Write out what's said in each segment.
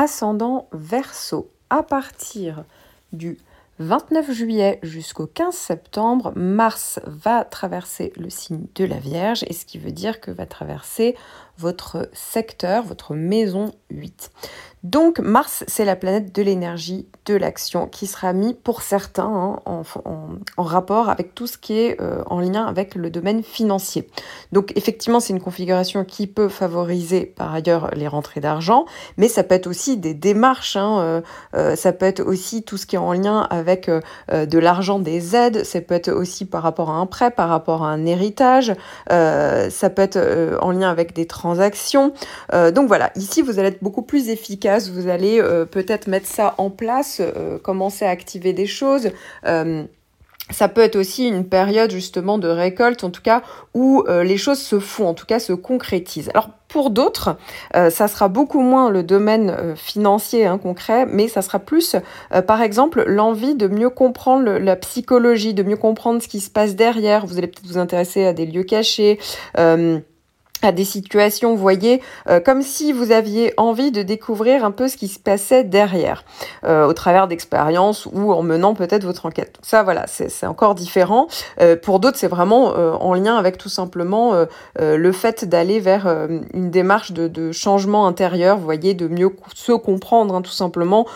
ascendant Verseau. À partir du 29 juillet jusqu'au 15 septembre, Mars va traverser le signe de la Vierge, et ce qui veut dire que va traverser votre secteur, votre maison 8. Donc Mars, c'est la planète de l'énergie, de l'action, qui sera mis pour certains hein, en, rapport avec tout ce qui est euh, en lien avec le domaine financier. Donc effectivement, c'est une configuration qui peut favoriser par ailleurs les rentrées d'argent, mais ça peut être aussi des démarches, hein, euh, euh, ça peut être aussi tout ce qui est en lien avec de l'argent, des aides, ça peut être aussi par rapport à un prêt, par rapport à un héritage, ça peut être en lien avec des transactions. donc voilà, ici vous allez être beaucoup plus efficace vous allez euh, peut-être mettre ça en place, euh, commencer à activer des choses. Euh, ça peut être aussi une période justement de récolte, en tout cas, où les choses se font, en tout cas se concrétisent. Alors pour d'autres, ça sera beaucoup moins le domaine financier hein, concret, mais ça sera plus, par exemple, l'envie de mieux comprendre la psychologie, de mieux comprendre ce qui se passe derrière. Vous allez peut-être vous intéresser à des lieux cachés à des situations, voyez, euh, comme si vous aviez envie de découvrir un peu ce qui se passait derrière, euh, au travers d'expériences ou en menant peut-être votre enquête. ça, voilà, c'est encore différent. Euh, pour d'autres, c'est vraiment en lien avec tout simplement le fait d'aller vers une démarche de, changement intérieur, voyez, de mieux se comprendre, hein, tout simplement,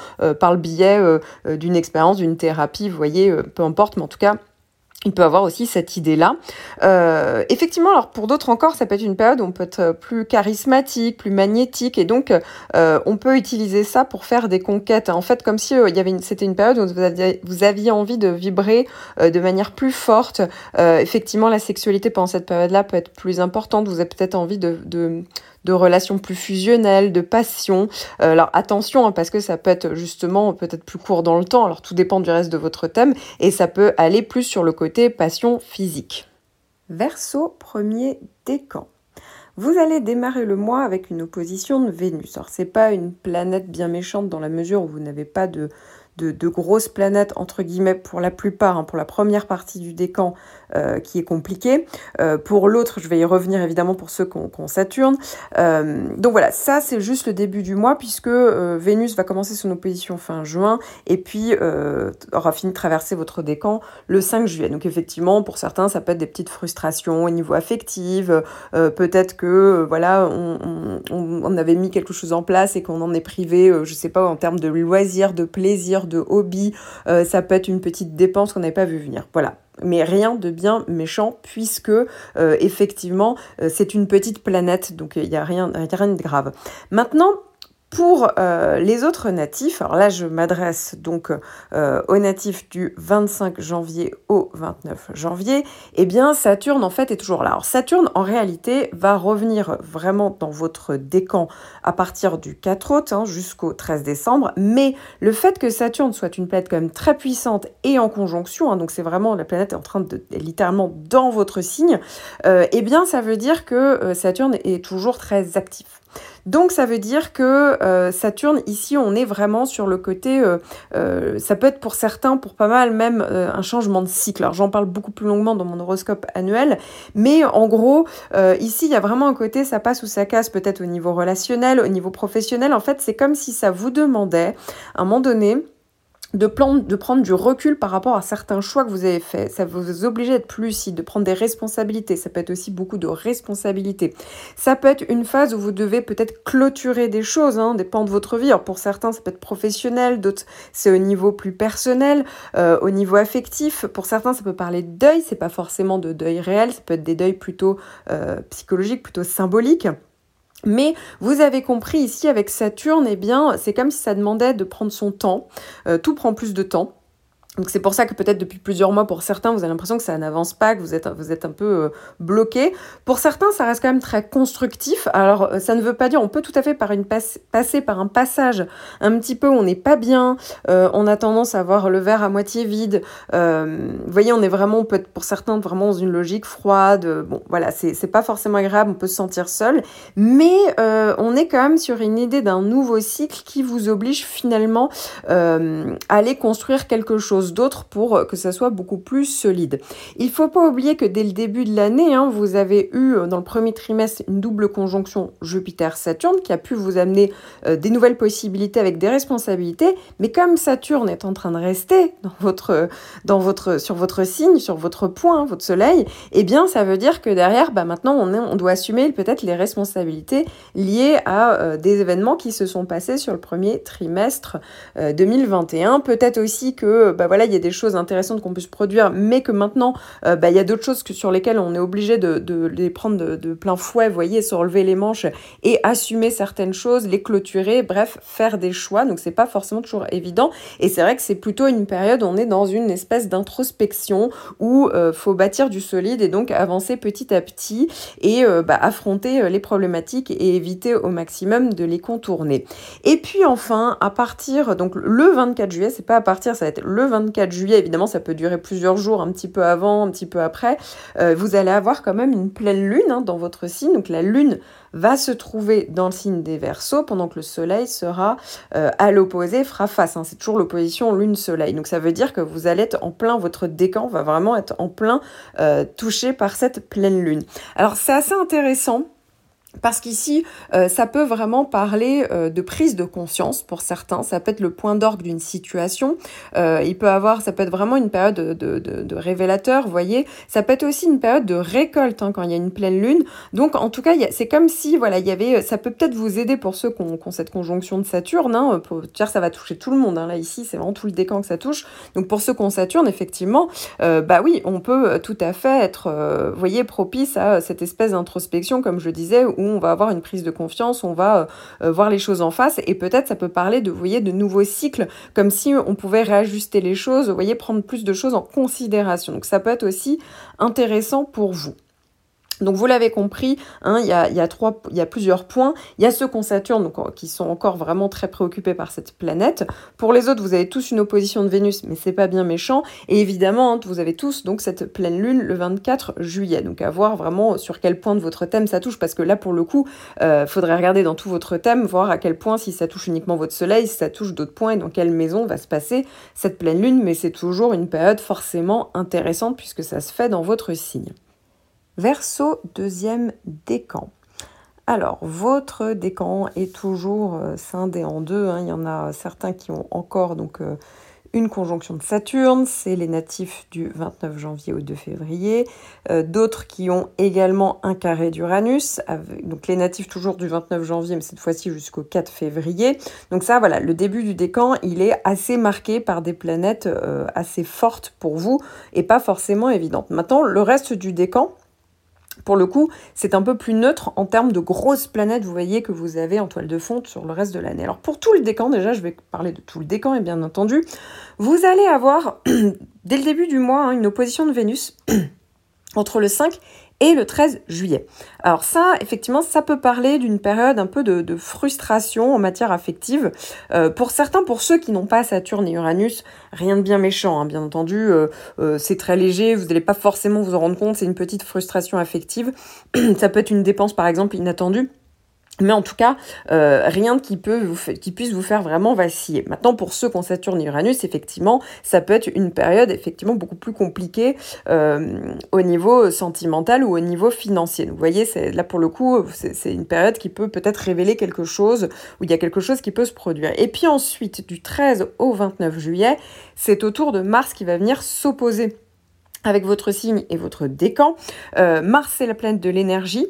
par le biais d'une expérience, d'une thérapie, voyez, peu importe, mais en tout cas, il peut avoir aussi cette idée-là. Euh, effectivement, alors pour d'autres encore, ça peut être une période où on peut être plus charismatique, plus magnétique, et donc euh, on peut utiliser ça pour faire des conquêtes. En fait, comme si euh, il y avait c'était une période où vous aviez, envie de vibrer de manière plus forte. effectivement, la sexualité pendant cette période-là peut être plus importante. Vous avez peut-être envie de de relations plus fusionnelles, de passion. Euh, alors attention, hein, parce que ça peut être justement peut-être plus court dans le temps, alors tout dépend du reste de votre thème, et ça peut aller plus sur le côté passion physique. Verseau, premier décan. Vous allez démarrer le mois avec une opposition de Vénus. Alors c'est pas une planète bien méchante dans la mesure où vous n'avez pas de, de, grosses planètes, entre guillemets, pour la plupart, hein, pour la première partie du décan, euh, qui est compliqué. Euh, pour l'autre, je vais y revenir évidemment pour ceux qui ont, Saturne. Euh, donc voilà, ça c'est juste le début du mois, puisque Vénus va commencer son opposition fin juin, et puis aura fini de traverser votre décan le 5 juillet. Donc effectivement, pour certains, ça peut être des petites frustrations au niveau affectif, peut-être que voilà, on, avait mis quelque chose en place et qu'on en est privé, je sais pas, en termes de loisirs, de plaisir, de hobby, ça peut être une petite dépense qu'on n'avait pas vu venir. Voilà. Mais rien de bien méchant puisque euh, effectivement euh, c'est une petite planète donc il n'y a, rien, a rien de grave. Maintenant, pour euh, les autres natifs, alors là je m'adresse donc euh, aux natifs du 25 janvier au 29 janvier, eh bien Saturne en fait est toujours là. Alors Saturne en réalité va revenir vraiment dans votre décan à partir du 4 août hein, jusqu'au 13 décembre, mais le fait que Saturne soit une planète quand même très puissante et en conjonction, hein, donc c'est vraiment la planète en train de littéralement dans votre signe, euh, eh bien ça veut dire que Saturne est toujours très actif. Donc ça veut dire que euh, Saturne, ici, on est vraiment sur le côté, euh, euh, ça peut être pour certains, pour pas mal même, un changement de cycle. Alors j'en parle beaucoup plus longuement dans mon horoscope annuel, mais en gros, ici, il y a vraiment un côté, ça passe ou ça casse peut-être au niveau relationnel, au niveau professionnel. En fait, c'est comme si ça vous demandait, à un moment donné, de, prendre du recul par rapport à certains choix que vous avez faits. Ça vous oblige d'être plus lucide, de prendre des responsabilités. Ça peut être aussi beaucoup de responsabilités. Ça peut être une phase où vous devez peut-être clôturer des choses, hein, des pans de votre vie. Alors pour certains, ça peut être professionnel, d'autres, c'est au niveau plus personnel, euh, au niveau affectif. Pour certains, ça peut parler de deuil. C'est pas forcément de deuil réel, ça peut être des deuils plutôt euh, psychologiques, plutôt symboliques. Mais vous avez compris ici avec Saturne, eh bien, c'est comme si ça demandait de prendre son temps. Euh, tout prend plus de temps. Donc c'est pour ça que peut-être depuis plusieurs mois, pour certains, vous avez l'impression que ça n'avance pas, que vous êtes, un peu euh, bloqué. Pour certains, ça reste quand même très constructif. Alors euh, ça ne veut pas dire, on peut tout à fait passer par un passage un petit peu où on n'est pas bien, euh, on a tendance à voir le verre à moitié vide. vous voyez, on est vraiment, peut être pour certains, vraiment dans une logique froide. Bon, voilà, c'est pas forcément agréable, on peut se sentir seul. Mais on est quand même sur une idée d'un nouveau cycle qui vous oblige finalement à aller construire quelque chose chose d'autre pour que ça soit beaucoup plus solide. Il faut pas oublier que dès le début de l'année, hein, vous avez eu dans le premier trimestre une double conjonction Jupiter-Saturne qui a pu vous amener des nouvelles possibilités avec des responsabilités, mais comme Saturne est en train de rester dans votre, dans votre, sur votre signe, sur votre point, votre soleil, eh bien ça veut dire que derrière, bah, maintenant on, doit assumer peut-être les responsabilités liées à euh, des événements qui se sont passés sur le premier trimestre 2021. Euh, peut-être aussi que bah, voilà, il y a des choses intéressantes qu'on peut se produire, mais que maintenant euh, bah, il y a d'autres choses que, sur lesquelles on est obligé de, les prendre de, plein fouet, vous voyez, se relever les manches et assumer certaines choses, les clôturer, bref, faire des choix. Donc c'est pas forcément toujours évident. Et c'est vrai que c'est plutôt une période où on est dans une espèce d'introspection où il faut bâtir du solide et donc avancer petit à petit et bah, affronter les problématiques et éviter au maximum de les contourner. Et puis enfin, à partir, donc le 24 juillet, c'est pas à partir, ça va être le 24 juillet, évidemment ça peut durer plusieurs jours, un petit peu avant, un petit peu après, euh, vous allez avoir quand même une pleine lune hein, dans votre signe, donc la lune va se trouver dans le signe des Verseaux pendant que le Soleil sera euh, à l'opposé, fera face. Hein. C'est toujours l'opposition Lune-Soleil. Donc ça veut dire que vous allez être en plein, votre décan va vraiment être en plein euh, touché par cette pleine Lune. Alors c'est assez intéressant parce qu'ici, euh, ça peut vraiment parler euh, de prise de conscience pour certains. Ça peut être le point d'orgue d'une situation. Euh, il peut avoir, ça peut être vraiment une période de, de, révélateur, vous voyez. Ça peut être aussi une période de récolte hein, quand il y a une pleine lune. Donc, en tout cas, c'est comme si, voilà, il y avait, ça peut peut-être vous aider pour ceux qui ont, cette conjonction de Saturne. Hein, pour dire, ça va toucher tout le monde. Hein, là, ici, c'est vraiment tout le décan que ça touche. Donc, pour ceux qui ont Saturne, effectivement, bah oui, on peut tout à fait être, vous voyez, propice à cette espèce d'introspection, comme je disais, où on va avoir une prise de confiance, on va euh, voir les choses en face et peut-être ça peut parler de, vous voyez, de nouveaux cycles, comme si on pouvait réajuster les choses, vous voyez, prendre plus de choses en considération. Donc ça peut être aussi intéressant pour vous. Donc vous l'avez compris, hein, il, y a, y a y a plusieurs points. Il y a ceux qu'on Saturne donc, qui sont encore vraiment très préoccupés par cette planète. Pour les autres, vous avez tous une opposition de Vénus, mais c'est pas bien méchant. Et évidemment, hein, vous avez tous donc cette pleine lune le 24 juillet. Donc à voir vraiment sur quel point de votre thème ça touche, parce que là pour le coup, euh, faudrait regarder dans tout votre thème, voir à quel point si ça touche uniquement votre Soleil, si ça touche d'autres points et dans quelle maison va se passer cette pleine lune. Mais c'est toujours une période forcément intéressante puisque ça se fait dans votre signe. Verseau, deuxième décan. Alors, votre décan est toujours euh, scindé en deux. Hein. Il y en a certains qui ont encore donc euh, une conjonction de Saturne, c'est les natifs du 29 janvier au 2 février. Euh, d'autres qui ont également un carré d'Uranus, donc les natifs toujours du 29 janvier, mais cette fois-ci jusqu'au 4 février. Donc ça, voilà, le début du décan, il est assez marqué par des planètes assez fortes pour vous et pas forcément évidentes. Maintenant, le reste du décan, pour le coup, c'est un peu plus neutre en termes de grosses planètes, vous voyez, que vous avez en toile de fonte sur le reste de l'année. Alors pour tout le décan, déjà, je vais parler de tout le décan, et bien entendu, vous allez avoir, dès le début du mois, hein, une opposition de Vénus entre le 5 et le 13 juillet. Alors ça, effectivement, ça peut parler d'une période un peu de, frustration en matière affective. Euh, pour certains, pour ceux qui n'ont pas Saturne et Uranus, rien de bien méchant, hein, bien entendu, euh, euh, c'est très léger, vous n'allez pas forcément vous en rendre compte, c'est une petite frustration affective. ça peut être une dépense, par exemple, inattendue mais en tout cas, euh, rien qui, peut qui puisse vous faire vraiment vaciller. Maintenant, pour ceux qui ont Saturne et Uranus, effectivement, ça peut être une période effectivement beaucoup plus compliquée euh, au niveau sentimental ou au niveau financier. vous voyez, là pour le coup, c'est une période qui peut peut-être révéler quelque chose, où il y a quelque chose qui peut se produire. Et puis ensuite, du 13 au 29 juillet, c'est au tour de Mars qui va venir s'opposer avec votre signe et votre décan. Euh, Mars, c'est la planète de l'énergie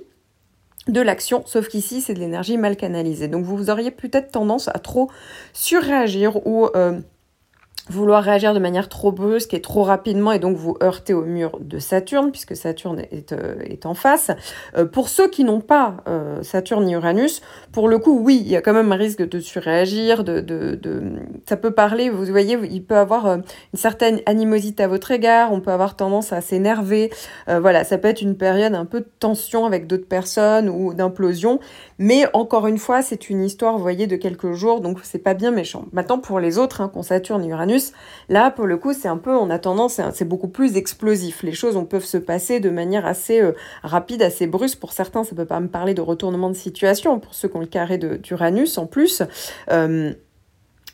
de l'action, sauf qu'ici c'est de l'énergie mal canalisée. Donc vous auriez peut-être tendance à trop surréagir ou euh, vouloir réagir de manière trop brusque et trop rapidement et donc vous heurter au mur de Saturne puisque Saturne est, euh, est en face. Euh, pour ceux qui n'ont pas euh, Saturne ni Uranus, pour le coup, oui, il y a quand même un risque de surréagir, de, de... ça peut parler, vous voyez, il peut avoir une certaine animosité à votre égard, on peut avoir tendance à s'énerver, voilà, ça peut être une période un peu de tension avec d'autres personnes ou d'implosion, mais encore une fois, c'est une histoire, vous voyez, de quelques jours, donc c'est pas bien méchant. Maintenant, pour les autres, hein, qu'on Saturne et Uranus, là, pour le coup, c'est un peu, on a tendance, c'est beaucoup plus explosif. Les choses on, peuvent se passer de manière assez euh, rapide, assez brusque. Pour certains, ça peut pas me parler de retournement de situation, pour ceux qui ont le carré d'Uranus en plus. Euh,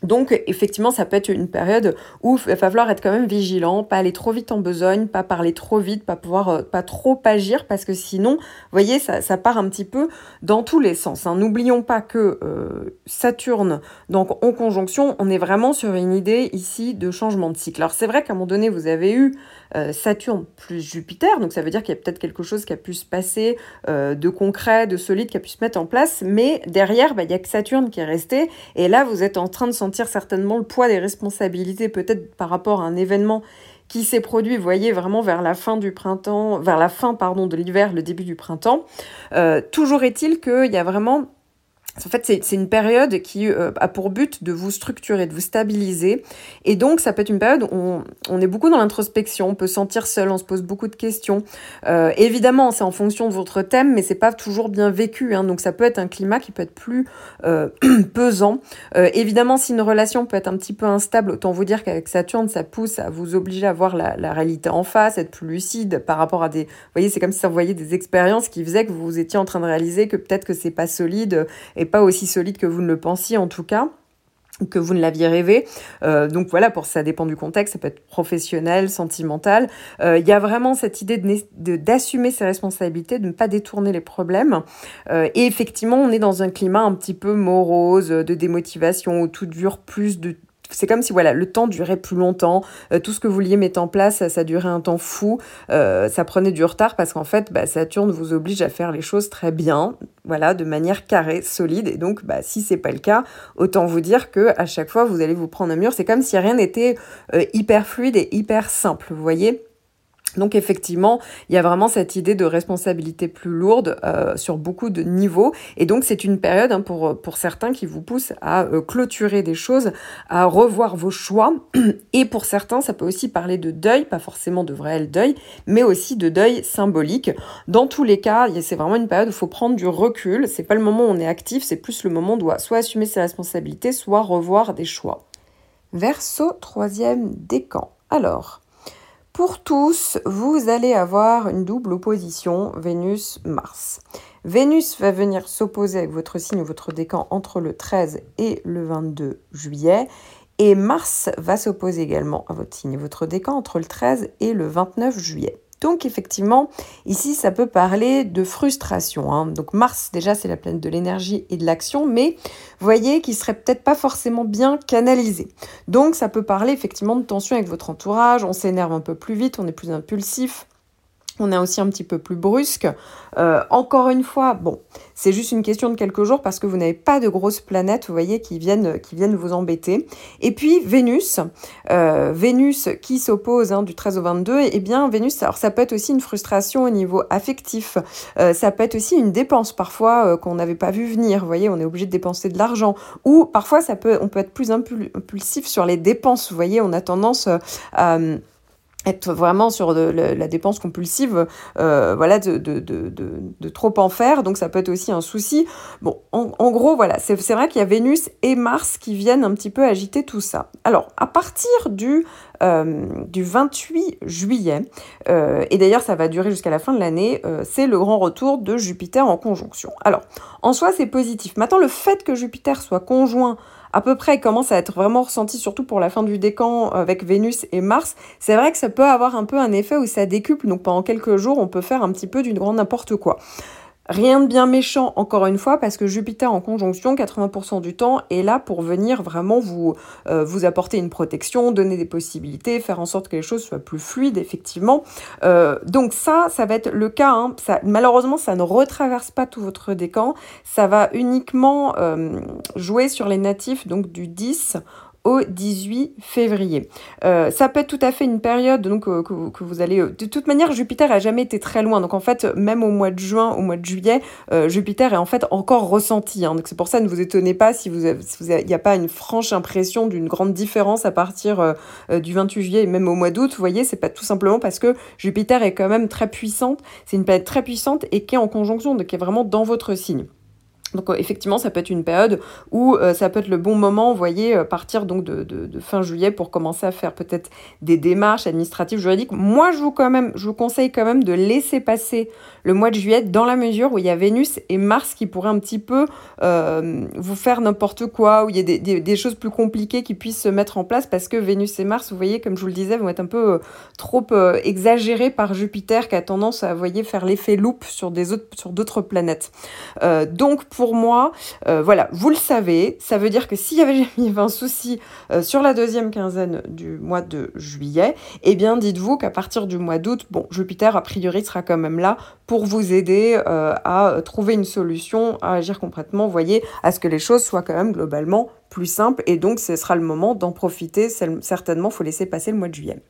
Donc effectivement, ça peut être une période où il va falloir être quand même vigilant, pas aller trop vite en besogne, pas parler trop vite, pas pouvoir euh, pas trop agir parce que sinon, vous voyez, ça, ça part un petit peu dans tous les sens. Hein. N'oublions pas que euh, Saturne, donc en conjonction, on est vraiment sur une idée ici de changement de cycle. Alors c'est vrai qu'à un moment donné, vous avez eu euh, Saturne plus Jupiter, donc ça veut dire qu'il y a peut-être quelque chose qui a pu se passer de concret, de solide, qui a pu se mettre en place, mais derrière, bah, il y a que Saturne qui est resté, et là, vous êtes en train de sentir certainement le poids des responsabilités, peut-être par rapport à un événement qui s'est produit, voyez, vraiment vers la fin du printemps, vers la fin, pardon, de l'hiver, le début du printemps. Euh, toujours est-il qu'il y a vraiment en fait, c'est une période qui euh, a pour but de vous structurer, de vous stabiliser. Et donc, ça peut être une période où on, est beaucoup dans l'introspection, on peut sentir seul, on se pose beaucoup de questions. Euh, évidemment, c'est en fonction de votre thème, mais c'est pas toujours bien vécu. Hein, donc, ça peut être un climat qui peut être plus euh, pesant. évidemment, si une relation peut être un petit peu instable, autant vous dire qu'avec Saturne, ça pousse à vous obliger à voir la, réalité en face, être plus lucide par rapport à des... Vous voyez, c'est comme si vous voyez des expériences qui faisaient que vous étiez en train de réaliser que peut-être que c'est pas solide et pas aussi solide que vous ne le pensiez en tout cas que vous ne l'aviez rêvé. Euh, donc voilà, pour ça dépend du contexte, ça peut être professionnel, sentimental. Euh, il y a vraiment cette idée d'assumer de, ses responsabilités, de ne pas détourner les problèmes. Euh, et effectivement, on est dans un climat un petit peu morose, de démotivation, où tout dure plus de c'est comme si voilà, le temps durait plus longtemps, euh, tout ce que vous vouliez mettre en place, ça, durait un temps fou, euh, ça prenait du retard parce qu'en fait, bah, Saturne vous oblige à faire les choses très bien, voilà, de manière carrée, solide. Et donc, bah, si c'est pas le cas, autant vous dire que à chaque fois, vous allez vous prendre un mur. C'est comme si rien n'était euh, hyper fluide et hyper simple, vous voyez? Donc effectivement, il y a vraiment cette idée de responsabilité plus lourde euh, sur beaucoup de niveaux. Et donc c'est une période hein, pour, certains qui vous pousse à euh, clôturer des choses, à revoir vos choix. Et pour certains, ça peut aussi parler de deuil, pas forcément de vrai deuil, mais aussi de deuil symbolique. Dans tous les cas, c'est vraiment une période où il faut prendre du recul. C'est pas le moment où on est actif, c'est plus le moment où on doit soit assumer ses responsabilités, soit revoir des choix. Verseau, troisième décan. Alors, pour tous, vous allez avoir une double opposition Vénus-Mars. Vénus va venir s'opposer avec votre signe ou votre décan entre le 13 et le 22 juillet. Et Mars va s'opposer également à votre signe et votre décan entre le 13 et le 29 juillet. Donc effectivement, ici, ça peut parler de frustration. Hein. Donc Mars, déjà, c'est la planète de l'énergie et de l'action, mais voyez qu'il serait peut-être pas forcément bien canalisé. Donc ça peut parler effectivement de tension avec votre entourage, on s'énerve un peu plus vite, on est plus impulsif, on est aussi un petit peu plus brusque. Euh, encore une fois, bon, c'est juste une question de quelques jours parce que vous n'avez pas de grosses planètes, vous voyez, qui viennent, qui viennent vous embêter. Et puis Vénus, euh, Vénus qui s'oppose hein, du 13 au 22, et eh bien Vénus, alors ça peut être aussi une frustration au niveau affectif, euh, ça peut être aussi une dépense parfois qu'on n'avait pas vu venir, vous voyez, on est obligé de dépenser de l'argent, ou parfois ça peut, on peut être plus impulsif sur les dépenses, vous voyez, on a tendance à être vraiment sur la dépense compulsive, euh, voilà, de, trop en faire, donc ça peut être aussi un souci. Bon, en, gros, voilà, c'est vrai qu'il y a Vénus et Mars qui viennent un petit peu agiter tout ça. Alors, à partir du, du 28 juillet, euh, et d'ailleurs ça va durer jusqu'à la fin de l'année, c'est le grand retour de Jupiter en conjonction. Alors, en soi, c'est positif. Maintenant, le fait que Jupiter soit conjoint à peu près commence à être vraiment ressenti, surtout pour la fin du décan avec Vénus et Mars, c'est vrai que ça peut avoir un peu un effet où ça décuple, donc pendant quelques jours, on peut faire un petit peu d'une grande n'importe quoi. Rien de bien méchant, encore une fois, parce que Jupiter en conjonction, 80% du temps, est là pour venir vraiment vous, euh, vous apporter une protection, donner des possibilités, faire en sorte que les choses soient plus fluides, effectivement. Euh, donc ça, ça va être le cas. Hein. Malheureusement, ça ne retraverse pas tout votre décan. Ça va uniquement euh, jouer sur les natifs donc du 10 au 18 février. Euh, ça peut être tout à fait une période donc euh, que, vous allez... Euh, de toute manière, Jupiter a jamais été très loin. Donc en fait, même au mois de juin, au mois de juillet, Jupiter est en fait encore ressenti. Hein. donc c'est pour ça, ne vous étonnez pas si vous il n'y a pas une franche impression d'une grande différence à partir du 28 juillet et même au mois d'août. Vous voyez, c'est pas tout simplement parce que Jupiter est quand même très puissante. C'est une planète très puissante et qui est en conjonction, donc qui est vraiment dans votre signe. Donc effectivement, ça peut être une période où ça peut être le bon moment, vous voyez, partir donc de, de, fin juillet pour commencer à faire peut-être des démarches administratives, juridiques. Moi, je vous, quand même, je vous conseille quand même de laisser passer le mois de juillet dans la mesure où il y a Vénus et Mars qui pourraient un petit peu vous faire n'importe quoi, où il y a des, des, choses plus compliquées qui puissent se mettre en place parce que Vénus et Mars, vous voyez, comme je vous le disais, vont être un peu trop exagérés par Jupiter qui a tendance à, vous voyez, faire l'effet loupe sur des autres, sur d'autres planètes. donc, pour moi, euh, voilà, vous le savez, ça veut dire que s'il y avait un souci euh, sur la deuxième quinzaine du mois de juillet, eh bien dites-vous qu'à partir du mois d'août, bon, Jupiter a priori sera quand même là pour vous aider euh, à trouver une solution, à agir complètement, vous voyez, à ce que les choses soient quand même globalement plus simples et donc ce sera le moment d'en profiter, certainement, faut laisser passer le mois de juillet.